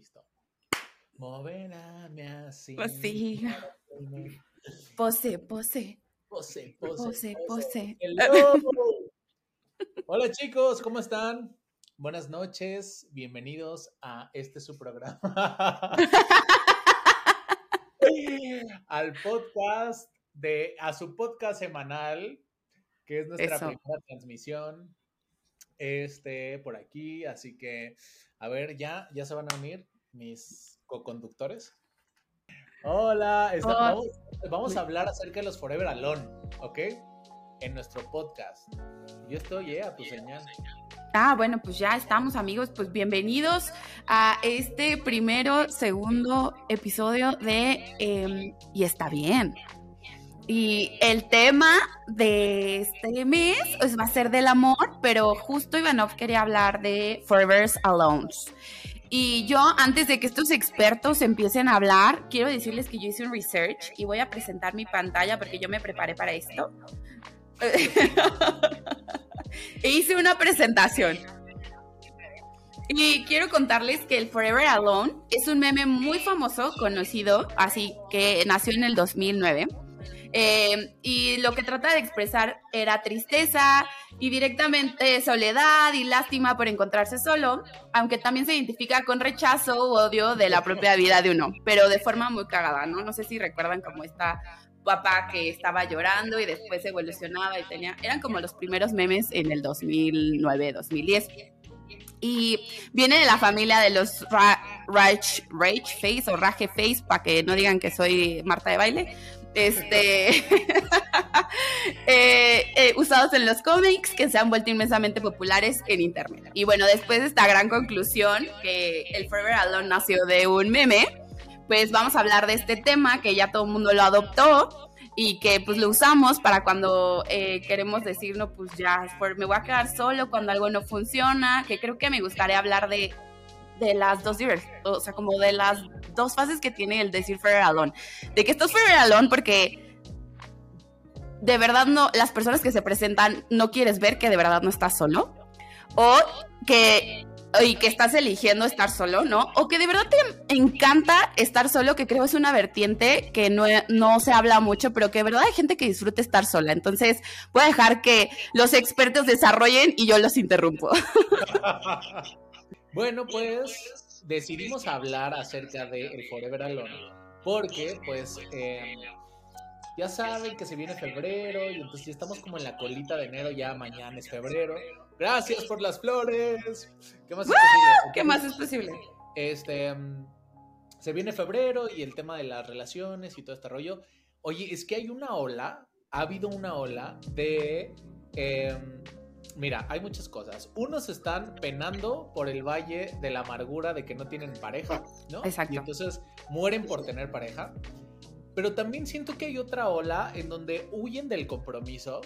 listo. Moverame así. Pues sí. Pose, pose. Pose, pose, Pose, pose. Hola chicos, ¿cómo están? Buenas noches, bienvenidos a este su programa. Al podcast de, a su podcast semanal, que es nuestra Eso. primera transmisión. Este, por aquí, así que, a ver, ya, ya se van a unir mis co-conductores. Hola, está- vamos, vamos a hablar acerca de los Forever Alone, ¿ok? En nuestro podcast. Yo estoy, eh, a tu señal. Ah, bueno, pues ya estamos amigos, pues bienvenidos a este primero, segundo episodio de em, Y está bien. Y el tema de este mes pues, va a ser del amor, pero justo Ivanov quería hablar de Forever's Alone. Y yo, antes de que estos expertos empiecen a hablar, quiero decirles que yo hice un research y voy a presentar mi pantalla porque yo me preparé para esto. e hice una presentación. Y quiero contarles que el Forever Alone es un meme muy famoso, conocido, así que nació en el 2009. Eh, y lo que trata de expresar era tristeza y directamente soledad y lástima por encontrarse solo, aunque también se identifica con rechazo u odio de la propia vida de uno, pero de forma muy cagada, ¿no? No sé si recuerdan como esta papá que estaba llorando y después evolucionaba y tenía, eran como los primeros memes en el 2009, 2010. Y viene de la familia de los Ra- Rage, Rage Face o Rage Face, para que no digan que soy Marta de baile. Este, eh, eh, usados en los cómics que se han vuelto inmensamente populares en internet. Y bueno, después de esta gran conclusión, que el Forever Alone nació de un meme, pues vamos a hablar de este tema que ya todo el mundo lo adoptó y que pues lo usamos para cuando eh, queremos decir, no, pues ya, me voy a quedar solo cuando algo no funciona, que creo que me gustaría hablar de, de las dos o sea, como de las dos fases que tiene el decir Forever Alone. De que estás Forever Alone porque de verdad no, las personas que se presentan no quieres ver que de verdad no estás solo. O que y que estás eligiendo estar solo, ¿no? O que de verdad te encanta estar solo, que creo es una vertiente que no, no se habla mucho, pero que de verdad hay gente que disfruta estar sola. Entonces, voy a dejar que los expertos desarrollen y yo los interrumpo. Bueno, pues decidimos hablar acerca de el Forever Alone porque, pues, eh, ya saben que se viene febrero y entonces ya estamos como en la colita de enero, ya mañana es febrero. Gracias por las flores. ¿Qué más es posible? ¿Qué más es posible? Este, mm, se viene febrero y el tema de las relaciones y todo este rollo. Oye, es que hay una ola, ha habido una ola de... em, mira, hay muchas cosas. Unos están penando por el valle de la amargura de que no tienen pareja, ¿no? Exacto. Y entonces mueren por tener pareja. Pero también siento que hay otra ola en donde huyen del compromiso,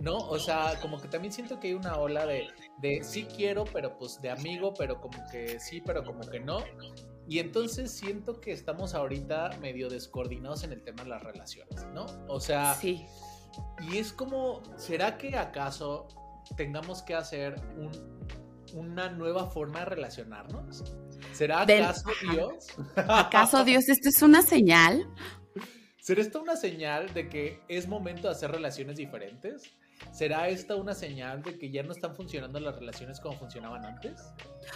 ¿no? O sea, como que también siento que hay una ola de, de sí quiero, pero pues de amigo, pero como que sí, pero como que no. Y entonces siento que estamos ahorita medio descoordinados en el tema de las relaciones, ¿no? O sea, Sí. y es como, ¿será que acaso tengamos que hacer un- una nueva forma de relacionarnos? ¿Será acaso. Dios? ¿Acaso Dios, esto es una señal? ¿Será esta una señal de que es momento de hacer relaciones diferentes? ¿Será esta una señal de que ya no están funcionando las relaciones como funcionaban antes?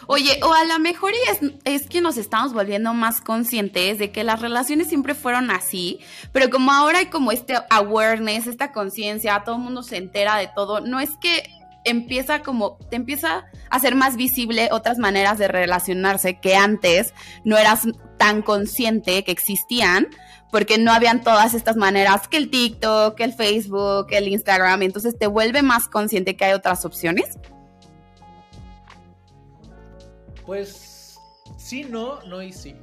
Oye, o a lo mejor es, es que nos estamos volviendo más conscientes de que las relaciones siempre fueron así, pero como ahora hay como este awareness, esta conciencia, todo el mundo se entera de todo, no es que empieza como, te empieza a ser más visible otras maneras de relacionarse que antes no eras tan consciente que existían, porque no habían todas estas maneras, que el TikTok, que el Facebook, que el Instagram, entonces te vuelve más consciente que hay otras opciones. Pues sí, no, no y sí.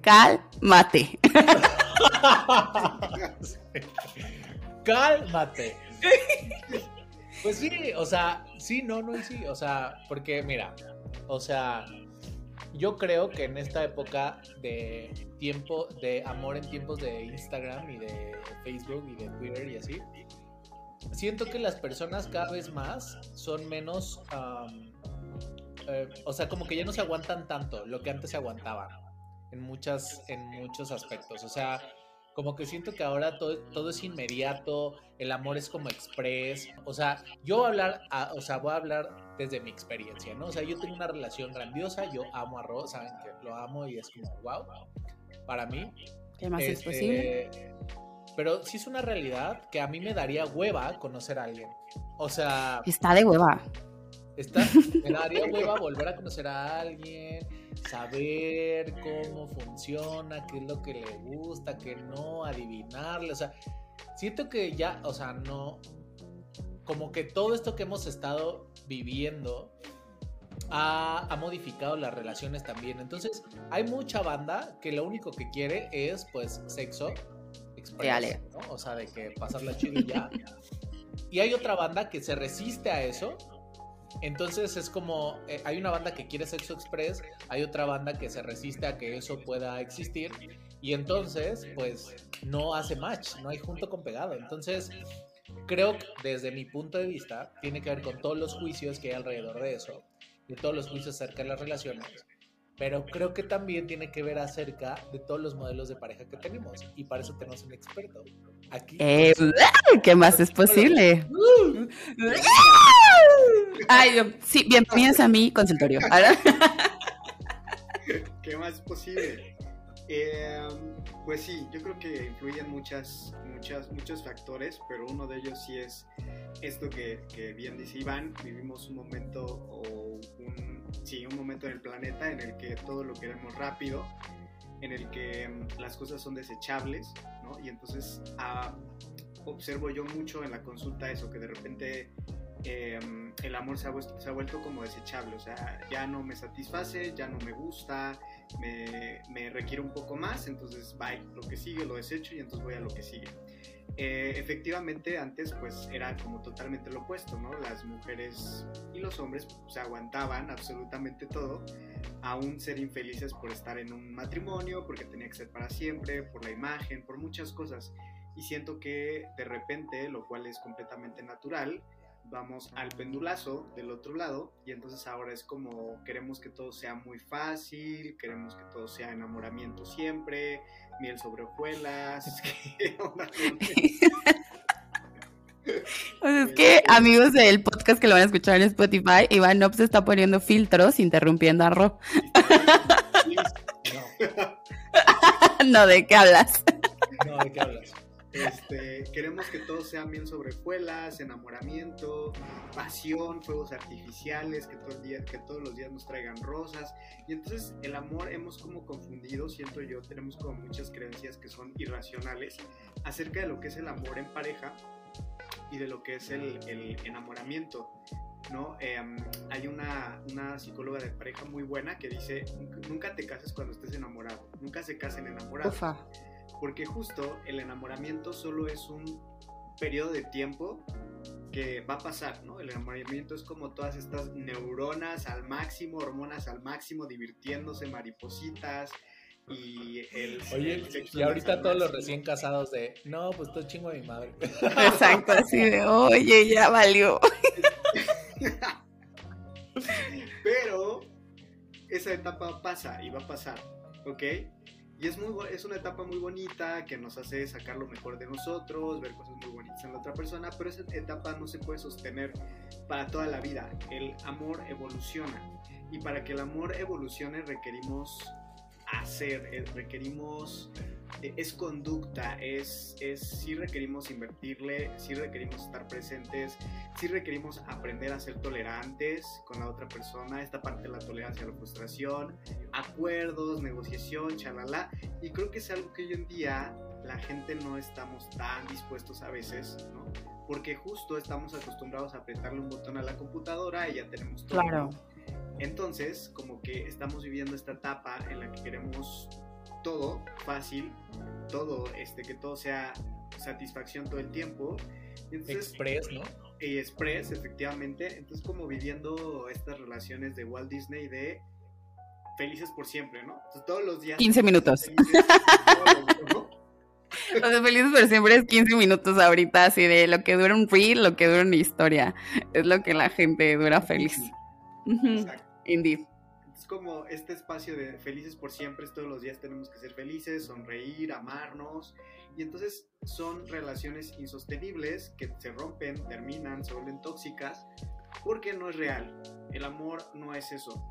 Cálmate. Cálmate. Pues sí, o sea, sí, no, no y sí. O sea, porque mira, o sea, yo creo que en esta época de tiempo, de amor en tiempos de Instagram y de Facebook y de Twitter y así, siento que las personas cada vez más son menos, eh, o sea, como que ya no se aguantan tanto lo que antes se aguantaban en muchas, en muchos aspectos. O sea, como que siento que ahora todo, todo es inmediato, el amor es como express. O sea, yo voy a hablar, o sea, voy a hablar desde mi experiencia, ¿no? O sea, yo tengo una relación grandiosa, yo amo a Ro, saben que lo amo y es como, wow, para mí. ¿Qué más es posible? Este, pero sí es una realidad que a mí me daría hueva conocer a alguien. O sea... Está de hueva. Está, me daría hueva volver a conocer a alguien, saber cómo funciona, qué es lo que le gusta, qué no, adivinarle. O sea, siento que ya, o sea, no. Como que todo esto que hemos estado viviendo ha, ha, modificado las relaciones también. Entonces, hay mucha banda que lo único que quiere es, pues, sexo express, ¿no? O sea, de que pasar la y ya. Y hay otra banda que se resiste a eso entonces es como, eh, hay una banda que quiere Sexo Express, hay otra banda que se resiste a que eso pueda existir y entonces pues no hace match, no hay junto con pegado. Entonces creo que desde mi punto de vista tiene que ver con todos los juicios que hay alrededor de eso, de todos los juicios acerca de las relaciones. Pero creo que también tiene que ver acerca de todos los modelos de pareja que tenemos. Y para eso tenemos un experto. Aquí. Eh, ¿Qué más es posible? Ay, sí, bienvenidos a mi consultorio. ¿Qué más es posible? Em, pues sí, yo creo que influyen muchas, muchas, muchos factores, pero uno de ellos sí es esto que, que bien dice Iván, vivimos un momento o un, sí, un momento en el planeta en el que todo lo queremos rápido, en el que em, las cosas son desechables, ¿no? Y entonces ah, observo yo mucho en la consulta eso, que de repente em, el amor se ha, se ha, vuelto como desechable, o sea, ya no me satisface, ya no me gusta, me, me requiere un poco más, entonces bye, lo que sigue lo desecho y entonces voy a lo que sigue. Eh, efectivamente antes pues era como totalmente lo opuesto, ¿no? Las mujeres y los hombres se aguantaban absolutamente todo, aún ser infelices por estar en un matrimonio, porque tenía que ser para siempre, por la imagen, por muchas cosas. Y siento que de repente, lo cual es completamente natural, vamos al pendulazo del otro lado y entonces ahora es como queremos que todo sea muy fácil, queremos que todo sea enamoramiento siempre, miel sobre hojuelas. Pues es que, amigos del podcast que lo van a escuchar en Spotify, Iván Ops está poniendo filtros interrumpiendo a Ro. no, ¿de qué hablas? No, ¿de qué hablas? Este, queremos que todo sea bien sobre escuelas, enamoramiento, pasión, fuegos artificiales, que, todo el día, que todos los días nos traigan rosas. Y entonces el amor hemos como confundido, siento yo, tenemos como muchas creencias que son irracionales acerca de lo que es el amor en pareja y de lo que es el, enamoramiento. ¿no? Em, hay una, una, psicóloga de pareja muy buena que dice, nunca te cases cuando estés enamorado, nunca se casen enamorados porque justo el enamoramiento solo es un periodo de tiempo que va a pasar, ¿no? El enamoramiento es como todas estas neuronas al máximo, hormonas al máximo, divirtiéndose, maripositas, y el... Oye, y ahorita todos los recién casados de, no, pues todo chingo de mi madre. Exacto, así de, oye, ya valió. Pero esa etapa pasa y va a pasar, ¿ok? Y es, muy, es una etapa muy bonita que nos hace sacar lo mejor de nosotros, ver cosas muy bonitas en la otra persona, pero esa etapa no se puede sostener para toda la vida. El amor evoluciona. Y para que el amor evolucione requerimos hacer, eh, requerimos, es conducta, es, es, sí requerimos invertirle, sí requerimos estar presentes, sí requerimos aprender a ser tolerantes con la otra persona, esta parte de la tolerancia a la frustración, acuerdos, negociación, chalala, y creo que es algo que hoy en día la gente no estamos tan dispuestos a veces, ¿no? Porque justo estamos acostumbrados a apretarle un botón a la computadora y ya tenemos todo. Claro. Entonces, como que estamos viviendo esta etapa en la que queremos todo fácil, todo, este, que todo sea satisfacción todo el tiempo. express, ¿no? Y express, efectivamente. Entonces, como viviendo estas relaciones de Walt Disney de felices por siempre, ¿no? Entonces, todos los días. 15 minutos. Los de felices por siempre es 15 minutos ahorita, así de lo que dura un reel, lo que dura una historia. Es lo que la gente dura feliz. Exacto. Indeed. Es como este espacio de felices por siempre, todos los días tenemos que ser felices, sonreír, amarnos. Y entonces son relaciones insostenibles que se rompen, terminan, se vuelven tóxicas, porque no es real. El amor no es eso.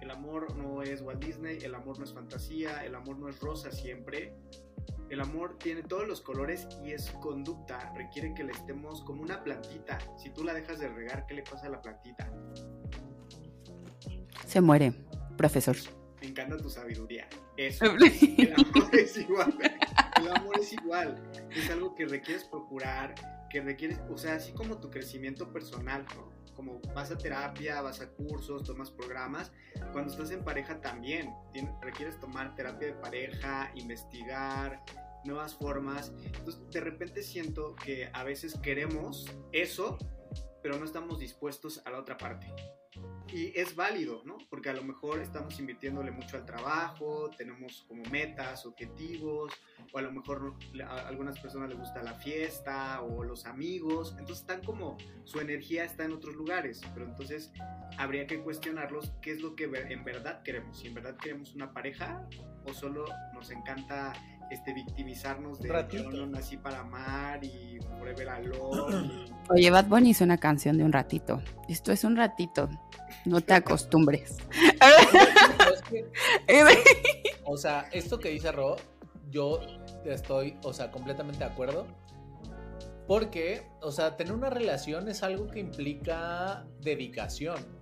El amor no es Walt Disney, el amor no es fantasía, el amor no es rosa siempre. El amor tiene todos los colores y es conducta, requiere que le estemos como una plantita. Si tú la dejas de regar, ¿qué le pasa a la plantita? Se muere, profesor. Me encanta tu sabiduría. Eso. El amor es igual. El amor es igual. Es algo que requieres procurar, que requieres, o sea, así como tu crecimiento personal, ¿no? como vas a terapia, vas a cursos, tomas programas, cuando estás en pareja también requieres tomar terapia de pareja, investigar nuevas formas. Entonces, de repente siento que a veces queremos eso, pero no estamos dispuestos a la otra parte. Y es válido, ¿no? Porque a lo mejor estamos invirtiéndole mucho al trabajo, tenemos como metas, objetivos, o a lo mejor a algunas personas les gusta la fiesta o los amigos, entonces están como, su energía está en otros lugares, pero entonces habría que cuestionarlos qué es lo que en verdad queremos, si en verdad queremos una pareja o solo nos encanta este, victimizarnos de ratito. yo no nací para amar y forever alone. Y... Oye, Bad Bunny hizo una canción de un ratito. Esto es un ratito. No te acostumbres. o sea, esto que dice Ro, yo estoy, o sea, completamente de acuerdo. Porque, o sea, tener una relación es algo que implica dedicación.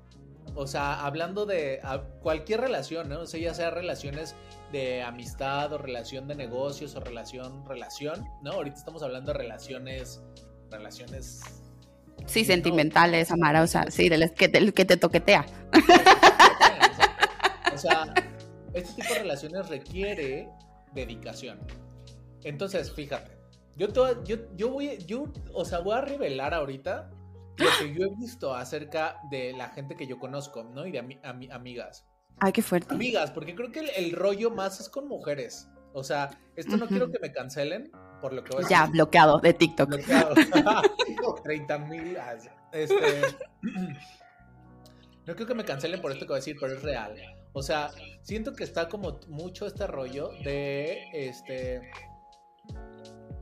O sea, hablando de cualquier relación, ¿no? O sea, ya sea relaciones de amistad o relación de negocios o relación, relación, ¿no? Ahorita estamos hablando de relaciones, relaciones... Sí, sentimentales, amarosas, sí, de las que te, que te toquetea. O sea, este tipo de relaciones requiere dedicación. Entonces, fíjate, yo, yo, yo voy, yo, o sea, voy a revelar ahorita lo que yo he visto acerca de la gente que yo conozco, ¿no? Y de amigas. Ay, qué fuerte. Amigas, porque creo que el, rollo más es con mujeres. O sea, esto no quiero que me cancelen por lo que voy a Ya, bloqueado de TikTok. Bloqueado. 30 mil. Ah, este, no quiero que me cancelen por esto que voy a decir, pero es real. O sea, siento que está como mucho este rollo de este.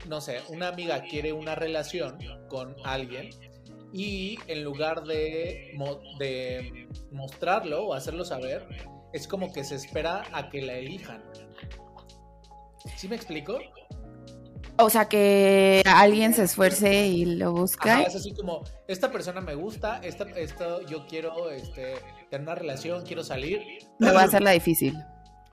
No sé, una amiga quiere una relación con alguien y en lugar de, de mostrarlo o hacerlo saber, es como que se espera a que la elijan. ¿Sí me explico? O sea, que alguien se esfuerce y lo busca. es así como, esta persona me gusta, esta, esto, yo quiero este, tener una relación, quiero salir. Me va a hacer la difícil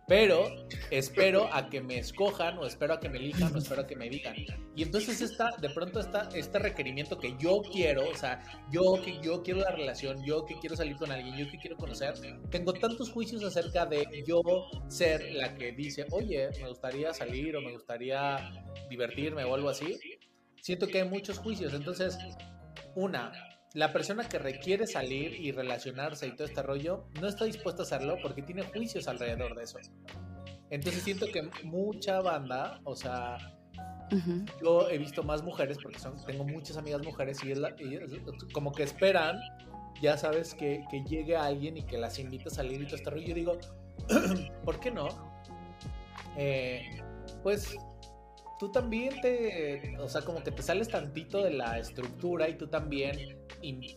pero espero a que me escojan o espero a que me elijan o espero a que me digan. Y entonces está, de pronto está este requerimiento que yo quiero, o sea, yo que yo quiero la relación, yo que quiero salir con alguien, yo que quiero conocer, tengo tantos juicios acerca de yo ser la que dice, oye, me gustaría salir o me gustaría divertirme o algo así. Siento que hay muchos juicios, entonces, una, la persona que requiere salir y relacionarse y todo este rollo no está dispuesta a hacerlo porque tiene juicios alrededor de eso. Entonces siento que mucha banda, o sea, yo he visto más mujeres porque son, tengo muchas amigas mujeres y, es como que esperan, ya sabes, que, que, llegue alguien y que las invite a salir y todo este rollo. Yo digo, ¿por qué no? Eh, pues tú también te, o sea, como que te sales tantito de la estructura y tú también,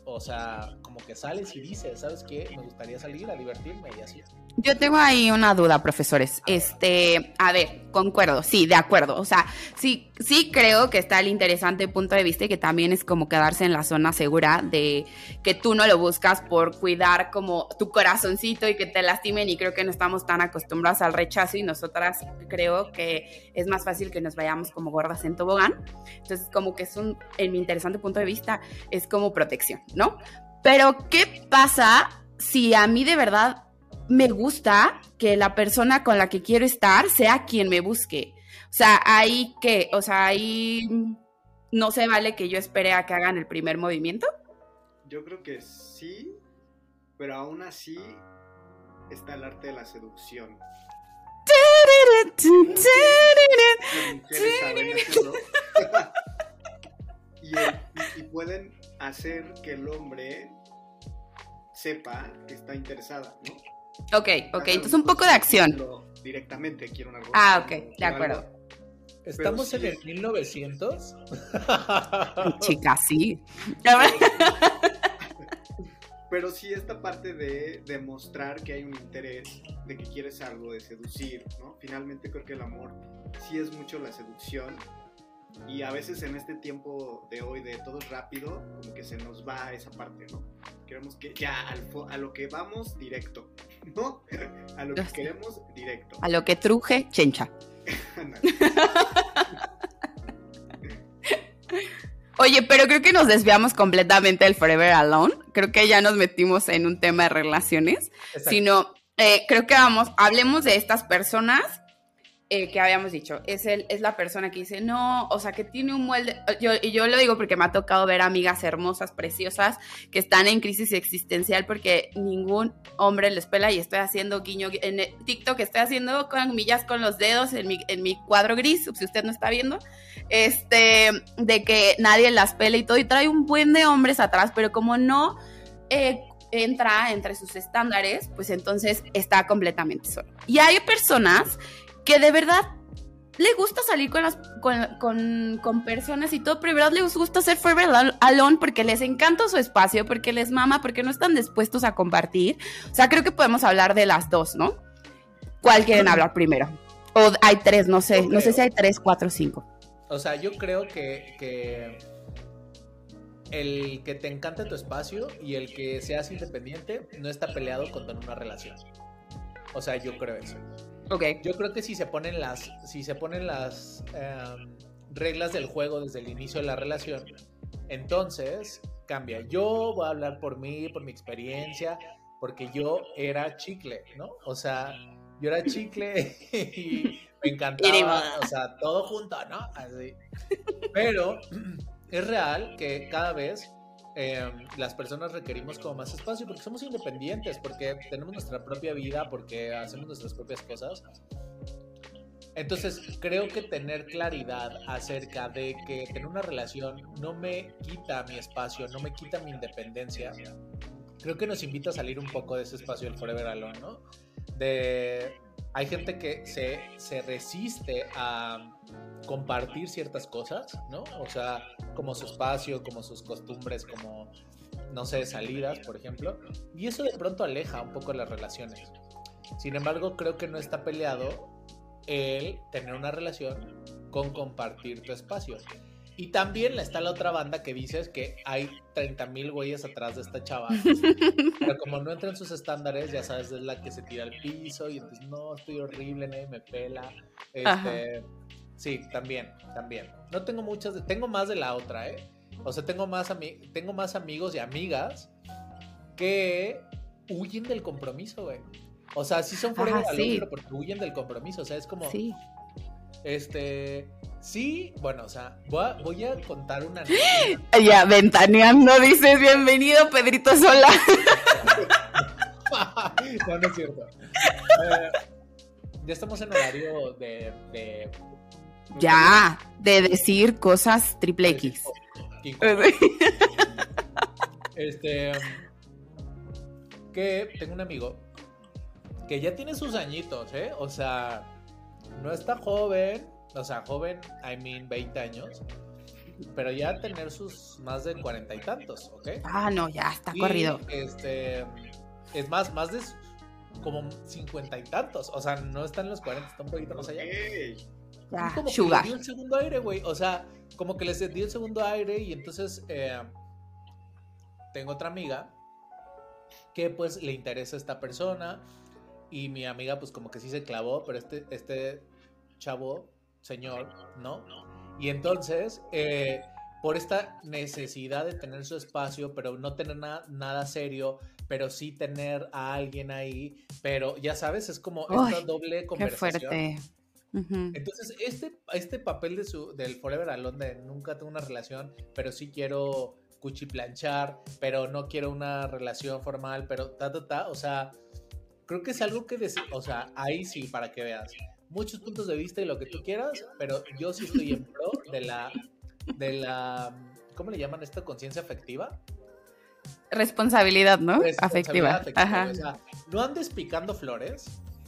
o sea, como que sales y dices, ¿sabes qué? Me gustaría salir a divertirme y así. Yo tengo ahí una duda, profesores. Este, a ver, concuerdo, sí, de acuerdo. O sea, sí, sí creo que está el interesante punto de vista y que también es como quedarse en la zona segura de que tú no lo buscas por cuidar como tu corazoncito y que te lastimen y creo que no estamos tan acostumbrados al rechazo y nosotras creo que es más fácil que nos vayamos como gordas en tobogán. Entonces, como que es un, en mi interesante punto de vista, es como protección, ¿no? Pero, ¿qué pasa si a mí de verdad me gusta que la persona con la que quiero estar sea quien me busque. O sea, ahí que, o sea, ahí no se vale que yo espere a que hagan el primer movimiento. Yo creo que sí, pero aún así está el arte de la seducción. y, y pueden hacer que el hombre sepa que está interesada, ¿no? Ok, ok, entonces un poco de acción. Directamente quiero una Ah, ok, de acuerdo. ¿Estamos en el 1900? Chica, sí. Pero sí esta parte de demostrar que hay un interés, de que quieres algo, de seducir, ¿no? Finalmente creo que el amor sí es mucho la seducción y a veces en este tiempo de hoy de todo rápido, como que se nos va esa parte, ¿no? Queremos que ya a lo que vamos directo, ¿no? A lo que queremos directo. A lo que truje, chencha. Oye, pero creo que nos desviamos completamente del Forever Alone. Creo que ya nos metimos en un tema de relaciones. Sino, eh, creo que vamos, hablemos de estas personas eh, que habíamos dicho, es, el, es la persona que dice, no, o sea, que tiene un molde, yo, y yo lo digo porque me ha tocado ver amigas hermosas, preciosas, que están en crisis existencial porque ningún hombre les pela y estoy haciendo guiño en TikTok, estoy haciendo con millas con los dedos en mi, en mi cuadro gris, si usted no está viendo, este, de que nadie las pela y todo, y trae un buen de hombres atrás, pero como no... Eh, entra entre sus estándares, pues entonces está completamente solo. Y hay personas que de verdad le gusta salir con, las, con, personas y todo, pero de verdad les gusta ser forever alone porque les encanta su espacio, porque les mama, porque no están dispuestos a compartir. O sea, creo que podemos hablar de las dos, ¿no? ¿Cuál quieren hablar primero? O hay tres, no sé, no sé si hay tres, cuatro, cinco. O sea, yo creo que, que el que te encante tu espacio y el que seas independiente no está peleado con una relación. O sea, yo creo eso. Yo creo que si se ponen las, si se ponen las em, reglas del juego desde el inicio de la relación, entonces cambia. Yo voy a hablar por mí, por mi experiencia, porque yo era chicle, ¿no? O sea, yo era chicle y me encantaba, o sea, todo junto, ¿no? Así. Pero es real que cada vez Em, las personas requerimos como más espacio porque somos independientes, porque tenemos nuestra propia vida, porque hacemos nuestras propias cosas. Entonces, creo que tener claridad acerca de que tener una relación no me quita mi espacio, no me quita mi independencia, creo que nos invita a salir un poco de ese espacio del Forever Alone, ¿no? De hay gente que se, se, resiste a compartir ciertas cosas, ¿no? O sea, como su espacio, como sus costumbres, como, no sé, salidas, por ejemplo. Y eso de pronto aleja un poco las relaciones. Sin embargo, creo que no está peleado el tener una relación con compartir tu espacio. Y también está la otra banda que dices que hay 30 mil güeyes atrás de esta chava. Pero como no entra en sus estándares, ya sabes, es la que se tira al piso y entonces, no, estoy horrible, nadie me pela. Este, sí, también, también. No tengo muchas, tengo más de la otra, ¿eh? O sea, tengo más, tengo más amigos y amigas que huyen del compromiso, güey. O sea, sí son fuera de pero porque huyen del compromiso. O sea, es como. Sí. Este. Sí, bueno, o sea, voy a, contar una. Ya, ventaneando, dices, bienvenido, Pedrito Sola. no, no es cierto. Eh, ya estamos en horario de, Ya, de decir cosas triple X. Este. Que tengo un amigo que ya tiene sus añitos, ¿eh? O sea, no está joven o sea, joven, I mean 20 años, pero ya tener sus más de cuarenta y tantos, ¿ok? Ah, no, ya está corrido. Este, es más, más de como cincuenta y tantos, o sea, no está en los 40, está un poquito más allá. Ya, como que le dio el segundo aire, güey, o sea, como que les dio el segundo aire y entonces eh, tengo otra amiga que pues le interesa a esta persona y mi amiga pues como que sí se clavó, pero este, este chavo señor, ¿no? Y entonces, eh, por esta necesidad de tener su espacio, pero no tener nada serio, pero sí tener a alguien ahí, pero ya sabes, es como esta doble conversación. Qué fuerte. Entonces, este, este papel de su, del Forever Alone de nunca tengo una relación, pero sí quiero cuchiplanchar, pero no quiero una relación formal, pero ta, ta, ta, o sea, creo que es algo que, decir, o sea, ahí sí, para que veas muchos puntos de vista y lo que tú quieras, pero yo sí estoy en pro de la, de la, ¿cómo le llaman esto? Conciencia afectiva. responsabilidad, ¿no? Responsabilidad afectiva. Ajá. O sea, no andes picando flores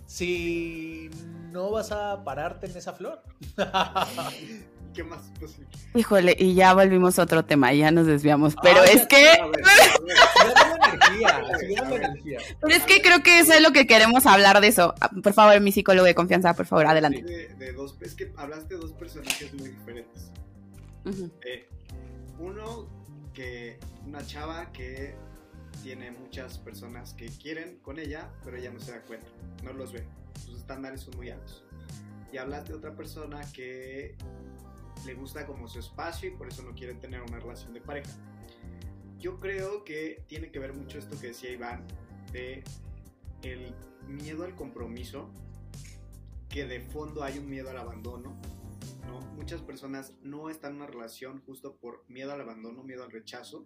si no vas a pararte en esa flor. ¿Qué más posible? Híjole, y ya volvimos a otro tema, ya nos desviamos. Pero Ay, es que, A ver, a ver. Energía. pero es que creo que eso es lo que queremos hablar de eso. Ah, Por favor, mi psicólogo de confianza, por favor, adelante. De, de dos, es que hablaste de dos personajes muy diferentes. Eh, uno que una chava que tiene muchas personas que quieren con ella, pero ella no se da cuenta, no los ve. Sus estándares son muy altos. Y hablaste de otra persona que le gusta como su espacio y por eso no quiere tener una relación de pareja. Yo creo que tiene que ver mucho esto que decía Iván de el miedo al compromiso, que de fondo hay un miedo al abandono, ¿no? Muchas personas no están en una relación justo por miedo al abandono, miedo al rechazo.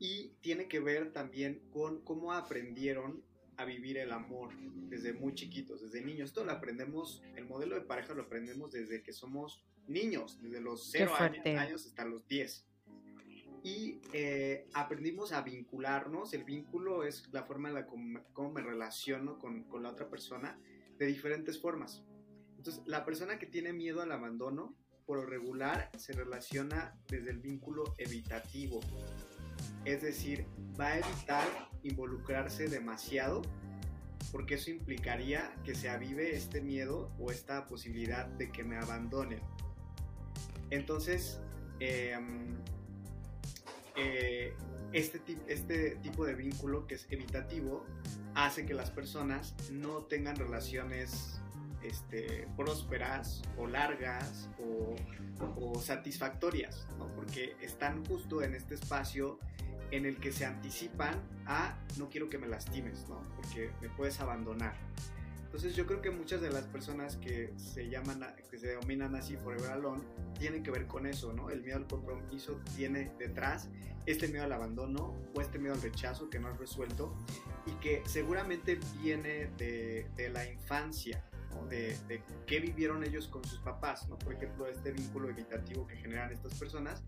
Y tiene que ver también con cómo aprendieron a vivir el amor desde muy chiquitos, desde niños. Esto lo aprendemos, el modelo de pareja lo aprendemos desde que somos niños, desde los Qué 0 fuerte. años hasta los 10. Y eh, aprendimos a vincularnos. El vínculo es la forma en la cómo me relaciono con, con la otra persona de diferentes formas. Entonces, la persona que tiene miedo al abandono, por lo regular, se relaciona desde el vínculo evitativo. Es decir, va a evitar involucrarse demasiado porque eso implicaría que se avive este miedo o esta posibilidad de que me abandonen. Entonces, em, eh, este, este tipo de vínculo que es evitativo hace que las personas no tengan relaciones este, prósperas o largas o, o satisfactorias, ¿no? porque están justo en este espacio en el que se anticipan a no quiero que me lastimes, ¿no? porque me puedes abandonar. Entonces yo creo que muchas de las personas que se llaman, que se denominan así Forever Alone, tienen que ver con eso, ¿no? El miedo al compromiso tiene detrás este miedo al abandono o este miedo al rechazo que no has resuelto y que seguramente viene de, de la infancia, ¿no? de, de qué vivieron ellos con sus papás, ¿no? Por ejemplo, este vínculo evitativo que generan estas personas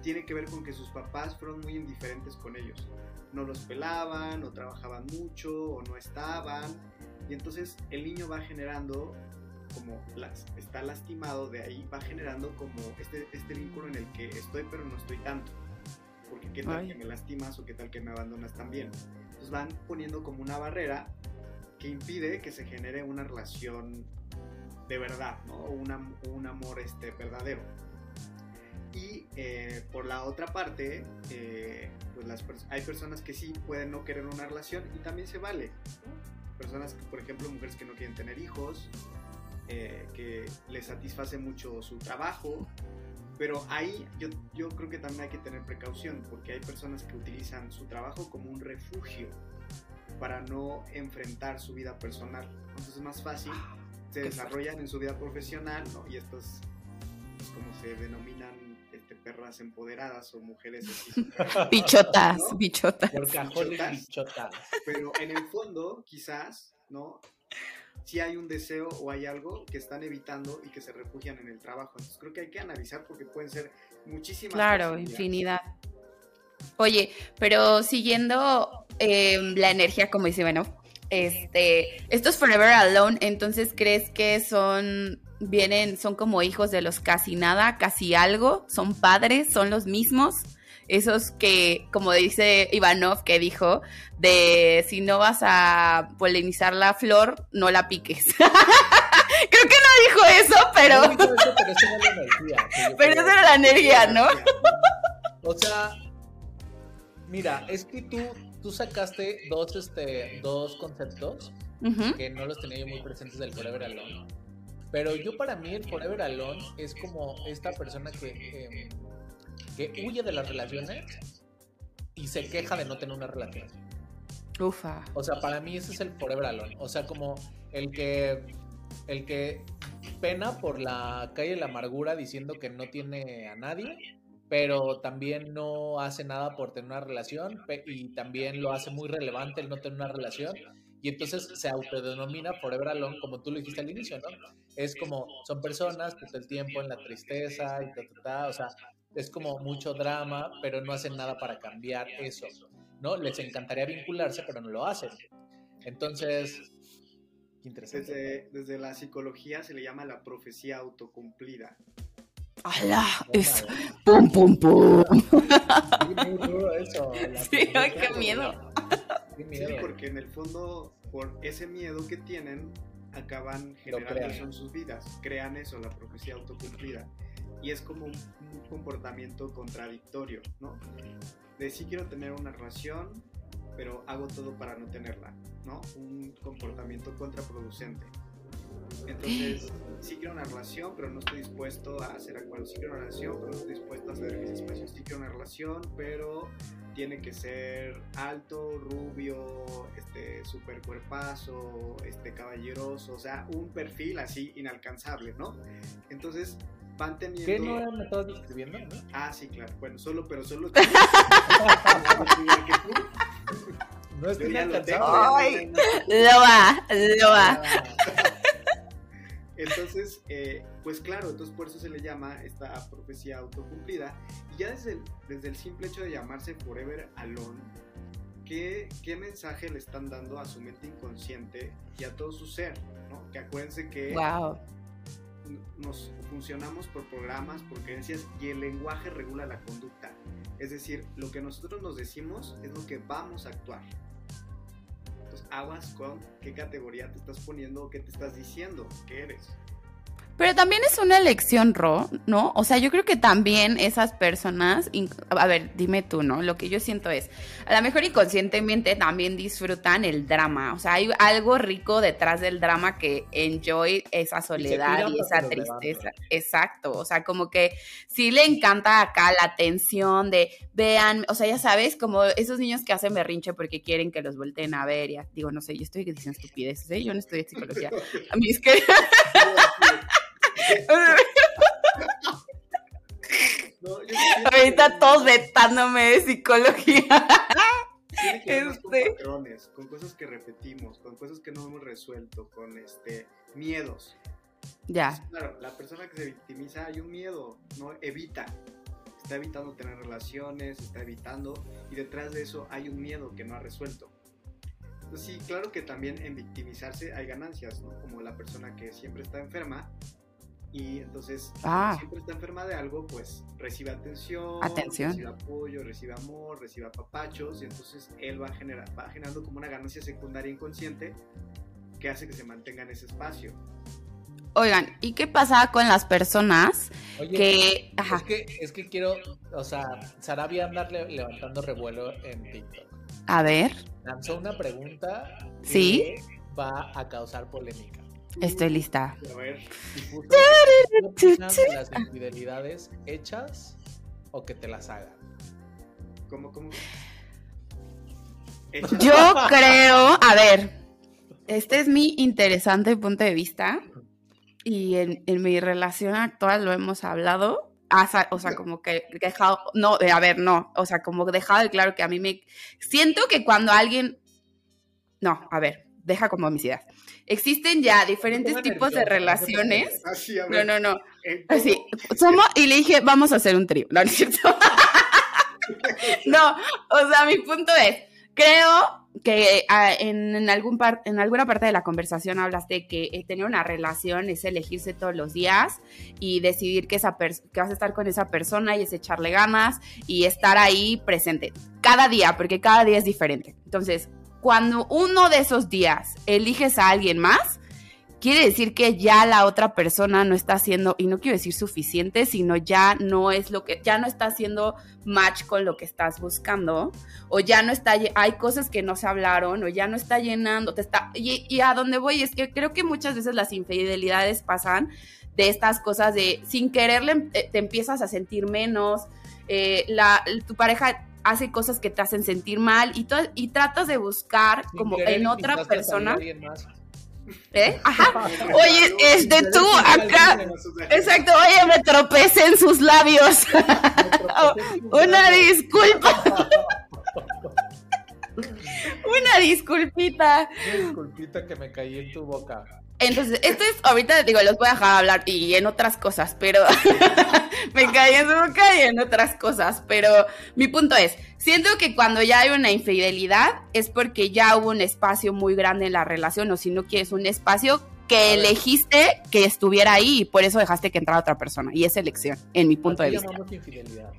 tiene que ver con que sus papás fueron muy indiferentes con ellos. No los pelaban, o trabajaban mucho, o no estaban. Y entonces el niño va generando, como las, está lastimado, de ahí va generando como este, este vínculo en el que estoy pero no estoy tanto. Porque qué tal Ay. que me lastimas o qué tal que me abandonas también. Entonces van poniendo como una barrera que impide que se genere una relación de verdad, ¿no? Una- un amor este, verdadero. Y eh, por la otra parte, eh, pues las pers- hay personas que sí pueden no querer una relación y también se vale. ¿no? Personas, que, por ejemplo, mujeres que no quieren tener hijos, eh, que les satisface mucho su trabajo, pero ahí yo, yo creo que también hay que tener precaución porque hay personas que utilizan su trabajo como un refugio para no enfrentar su vida personal. Entonces es más fácil, se qué desarrollan en su vida profesional, ¿no? Y estas, pues, como se denominan, este, perras empoderadas o mujeres así. Bichotas, ¿No? bichotas. Por cajones Bichotas. bichotas. Pero en el fondo, quizás, ¿no? Si hay un deseo o hay algo que están evitando y que se refugian en el trabajo. Entonces creo que hay que analizar porque pueden ser muchísimas Claro, infinidad. Oye, pero siguiendo eh, la energía, como dice bueno, este, estos Forever Alone, entonces crees que son, vienen, son como hijos de los casi nada, casi algo, son padres, son los mismos, esos que, como dice Ivanov, que dijo, de si no vas a polinizar la flor, no la piques. Creo que no dijo eso, pero, No eso, pero eso es la energía. pero esa era la energía, ¿no? O sea, mira, es que tú, tú sacaste dos, este, dos conceptos que no los tenía yo muy presentes del Forever Alone. Pero yo para mí el Forever Alone es como esta persona que, em, que huye de las relaciones y se queja de no tener una relación. Ufa. O sea, para mí ese es el Forever Alone. O sea, como el que el que pena por la calle de la amargura diciendo que no tiene a nadie, pero también no hace nada por tener una relación y también lo hace muy relevante el no tener una relación. Y entonces se autodenomina Forever Alone, como tú lo dijiste al inicio, ¿no? Es como, son personas que todo el tiempo en la tristeza y ta, ta, ta, o sea, es como mucho drama, pero no hacen nada para cambiar eso. ¿no? Les encantaría vincularse, pero no lo hacen. Entonces, interesante. Desde, desde la psicología se le llama la profecía autocumplida. ¡Hala! Es pum, pum, pum. Sí, muy duro eso. Sí, ay, qué miedo. Sí, porque en el fondo, por ese miedo que tienen, acaban generando eso en sus vidas. Crean eso, la profecía autocumplida. Y es como un, un comportamiento contradictorio, ¿no? De sí quiero tener una relación, pero hago todo para no tenerla, ¿no? Un comportamiento contraproducente. Entonces, sí quiero una relación, pero no estoy dispuesto a hacer acuerdos. Sí quiero una relación, pero no estoy dispuesto a hacer mis espacios. Sí quiero una relación, pero tiene que ser alto, rubio, este, super cuerpazo, este, caballeroso, o sea, un perfil así inalcanzable, ¿no? Entonces, van teniendo... ¿Qué no me estabas describiendo? no? Ah, sí, claro. Bueno, solo, pero solo... No es inalcanzable. Lo va, lo va. Entonces, eh, pues claro, entonces por eso se le llama esta profecía autocumplida. Y ya desde el, desde el simple hecho de llamarse Forever Alone, ¿qué, ¿qué mensaje le están dando a su mente inconsciente y a todo su ser? ¿no? Que acuérdense que Wow. nos funcionamos por programas, por creencias y el lenguaje regula la conducta. Es decir, lo que nosotros nos decimos es lo que vamos a actuar. Entonces, aguas con qué categoría te estás poniendo o qué te estás diciendo que eres. Pero también es una elección, Ro, ¿no? O sea, yo creo que también esas personas, a ver, dime tú, ¿no? Lo que yo siento es, a lo mejor inconscientemente también disfrutan el drama, o sea, hay algo rico detrás del drama que enjoy esa soledad y esa tristeza. Exacto, o sea, como que sí le encanta acá la tensión de, vean, o sea, ya sabes, como esos niños que hacen berrinche porque quieren que los volteen a ver, ya, digo, no sé, yo estoy diciendo estupideces, ¿eh? Yo no estoy en psicología. A mí es que... No, yo siento Ahorita todos vetándome de psicología. Tiene que con este. patrones, con cosas que repetimos, con cosas que no hemos resuelto, con este miedos. Ya. Claro, la persona que se victimiza hay un miedo, no evita. Está evitando tener relaciones, está evitando y detrás de eso hay un miedo que no ha resuelto. Entonces, sí, claro que también en victimizarse hay ganancias, ¿no? Como la persona que siempre está enferma y entonces Ah. siempre está enferma de algo, pues recibe atención, Atención. recibe apoyo, recibe amor, recibe apapachos y entonces él va, a generar, va generando como una ganancia secundaria inconsciente que hace que se mantenga en ese espacio. Oigan, ¿y qué pasa con las personas Oye, que... Ajá. es que, es que quiero, o sea, Sarabia andar le- levantando revuelo en TikTok. A ver, Lanzó una pregunta que Sí. va a causar polémica. Estoy lista. A ver, Y puso, ¿qué opinan de las infidelidades hechas o que te las hagan? ¿cómo, cómo? Echa- Yo creo, a ver, este es mi interesante punto de vista y en, en mi relación actual lo hemos hablado, hasta- o sea, como que he dejado, no, a ver, no, o sea, como dejado de claro que a mí me, siento que cuando alguien, no, a ver, deja como mis ideas. Existen ya diferentes tipos de relaciones. Así, a No, ver. no, no. ¿en cómo- Así, somos, y le dije, vamos a hacer un trío. No, no es cierto. no, o sea, mi punto es, creo que ah, en, en algún par- en alguna parte de la conversación hablaste que eh, tener una relación es elegirse todos los días y decidir que, esa que vas a estar con esa persona y es echarle ganas y estar ahí presente cada día, porque cada día es diferente. Entonces, cuando uno de esos días eliges a alguien más, quiere decir que ya la otra persona no está haciendo, y no quiero decir suficiente, sino ya no es lo que, ya no está haciendo match con lo que estás buscando, o ya no está, hay cosas que no se hablaron, o ya no está llenando, te está, y, a dónde voy es que creo que muchas veces las infidelidades pasan de estas cosas de sin quererle eh, te empiezas a sentir menos, eh, la, tu pareja hace cosas que te hacen sentir mal y, y tratas de buscar Sin como en otra persona. ¿Eh? Ajá. Oye, este tú acá. Exacto, oye, me tropecé en sus labios. Una disculpa. Una disculpita. Una disculpita que me caí en tu boca. Entonces, esto es, ahorita digo, los voy a dejar hablar y en otras cosas, pero me caí en su boca y en otras cosas, pero mi punto es, siento que cuando ya hay una infidelidad es porque ya hubo un espacio muy grande en la relación o si no quieres un espacio que elegiste que estuviera ahí y por eso dejaste que entrara otra persona y es elección, en mi punto ¿A de qué vista. llamamos infidelidad?